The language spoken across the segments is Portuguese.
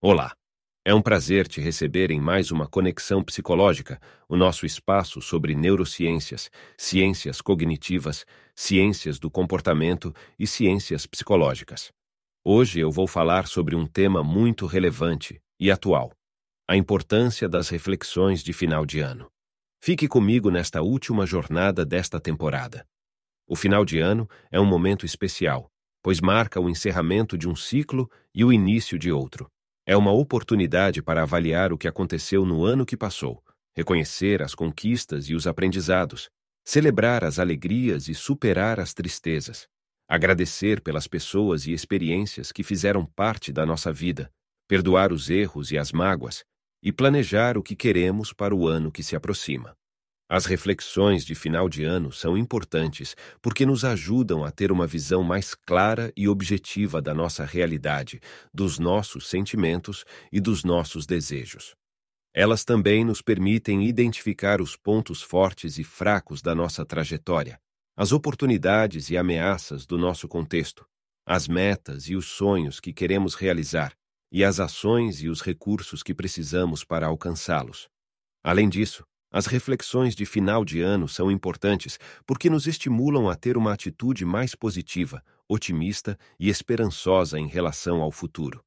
Olá! É um prazer te receber em mais uma Conexão Psicológica, o nosso espaço sobre neurociências, ciências cognitivas, ciências do comportamento e ciências psicológicas. Hoje eu vou falar sobre um tema muito relevante e atual: a importância das reflexões de final de ano. Fique comigo nesta última jornada desta temporada. O final de ano é um momento especial, pois marca o encerramento de um ciclo e o início de outro. É uma oportunidade para avaliar o que aconteceu no ano que passou, reconhecer as conquistas e os aprendizados, celebrar as alegrias e superar as tristezas, agradecer pelas pessoas e experiências que fizeram parte da nossa vida, perdoar os erros e as mágoas e planejar o que queremos para o ano que se aproxima. As reflexões de final de ano são importantes porque nos ajudam a ter uma visão mais clara e objetiva da nossa realidade, dos nossos sentimentos e dos nossos desejos. Elas também nos permitem identificar os pontos fortes e fracos da nossa trajetória, as oportunidades e ameaças do nosso contexto, as metas e os sonhos que queremos realizar e as ações e os recursos que precisamos para alcançá-los. Além disso, as reflexões de final de ano são importantes porque nos estimulam a ter uma atitude mais positiva, otimista e esperançosa em relação ao futuro.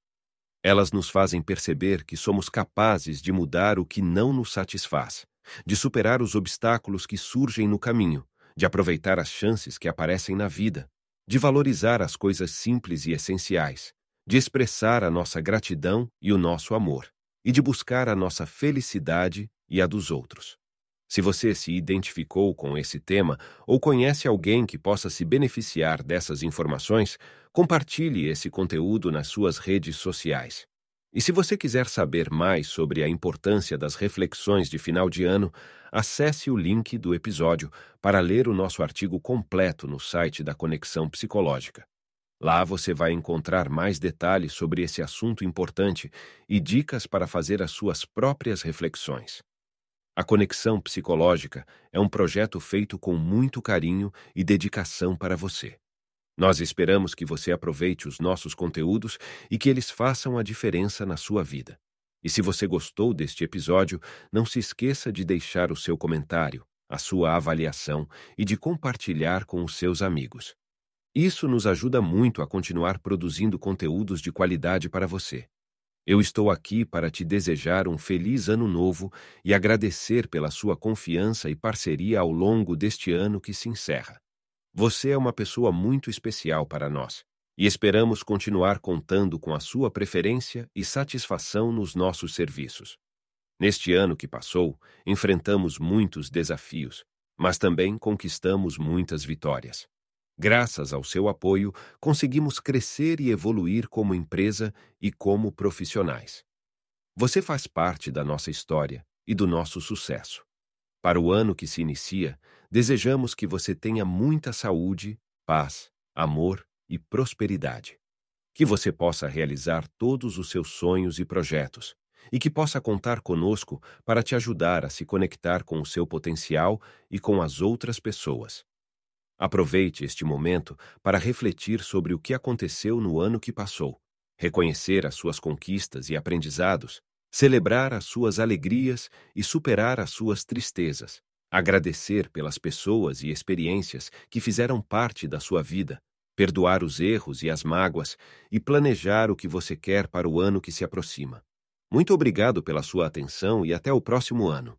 Elas nos fazem perceber que somos capazes de mudar o que não nos satisfaz, de superar os obstáculos que surgem no caminho, de aproveitar as chances que aparecem na vida, de valorizar as coisas simples e essenciais, de expressar a nossa gratidão e o nosso amor, e de buscar a nossa felicidade e a dos outros. Se você se identificou com esse tema ou conhece alguém que possa se beneficiar dessas informações, compartilhe esse conteúdo nas suas redes sociais. E se você quiser saber mais sobre a importância das reflexões de final de ano, acesse o link do episódio para ler o nosso artigo completo no site da Conexão Psicológica. Lá você vai encontrar mais detalhes sobre esse assunto importante e dicas para fazer as suas próprias reflexões. A Conexão Psicológica é um projeto feito com muito carinho e dedicação para você. Nós esperamos que você aproveite os nossos conteúdos e que eles façam a diferença na sua vida. E se você gostou deste episódio, não se esqueça de deixar o seu comentário, a sua avaliação e de compartilhar com os seus amigos. Isso nos ajuda muito a continuar produzindo conteúdos de qualidade para você. Eu estou aqui para te desejar um feliz ano novo e agradecer pela sua confiança e parceria ao longo deste ano que se encerra. Você é uma pessoa muito especial para nós e esperamos continuar contando com a sua preferência e satisfação nos nossos serviços. Neste ano que passou, enfrentamos muitos desafios, mas também conquistamos muitas vitórias. Graças ao seu apoio, conseguimos crescer e evoluir como empresa e como profissionais. Você faz parte da nossa história e do nosso sucesso. Para o ano que se inicia, desejamos que você tenha muita saúde, paz, amor e prosperidade. Que você possa realizar todos os seus sonhos e projetos e que possa contar conosco para te ajudar a se conectar com o seu potencial e com as outras pessoas. Aproveite este momento para refletir sobre o que aconteceu no ano que passou, reconhecer as suas conquistas e aprendizados, celebrar as suas alegrias e superar as suas tristezas, agradecer pelas pessoas e experiências que fizeram parte da sua vida, perdoar os erros e as mágoas e planejar o que você quer para o ano que se aproxima. Muito obrigado pela sua atenção e até o próximo ano.